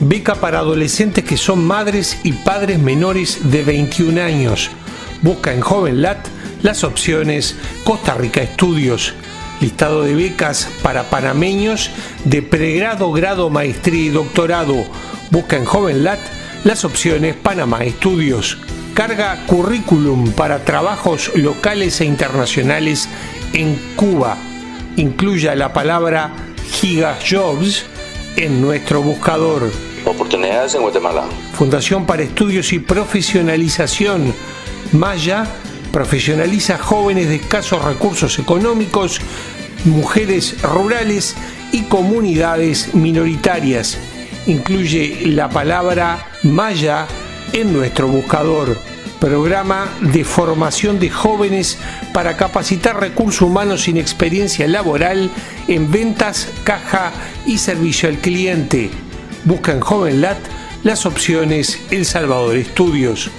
Beca para adolescentes que son madres y padres menores de 21 años. Busca en JovenLat las opciones Costa Rica Estudios, listado de becas para panameños de pregrado, grado, maestría y doctorado. Busca en JovenLat las opciones Panamá Estudios. Carga currículum para trabajos locales e internacionales en Cuba. Incluya la palabra Giga Jobs en nuestro buscador. Oportunidades en Guatemala. Fundación para Estudios y Profesionalización. Maya profesionaliza jóvenes de escasos recursos económicos, mujeres rurales y comunidades minoritarias. Incluye la palabra Maya en nuestro buscador. Programa de formación de jóvenes para capacitar recursos humanos sin experiencia laboral en ventas, caja y servicio al cliente. Busca en JovenLat las opciones El Salvador Estudios.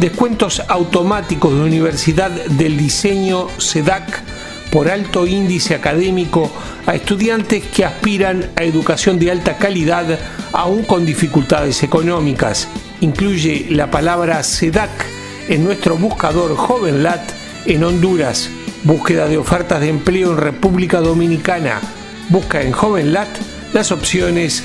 Descuentos automáticos de Universidad del Diseño SEDAC por alto índice académico a estudiantes que aspiran a educación de alta calidad aún con dificultades económicas. Incluye la palabra SEDAC en nuestro buscador JovenLat en Honduras. Búsqueda de ofertas de empleo en República Dominicana. Busca en JovenLat las opciones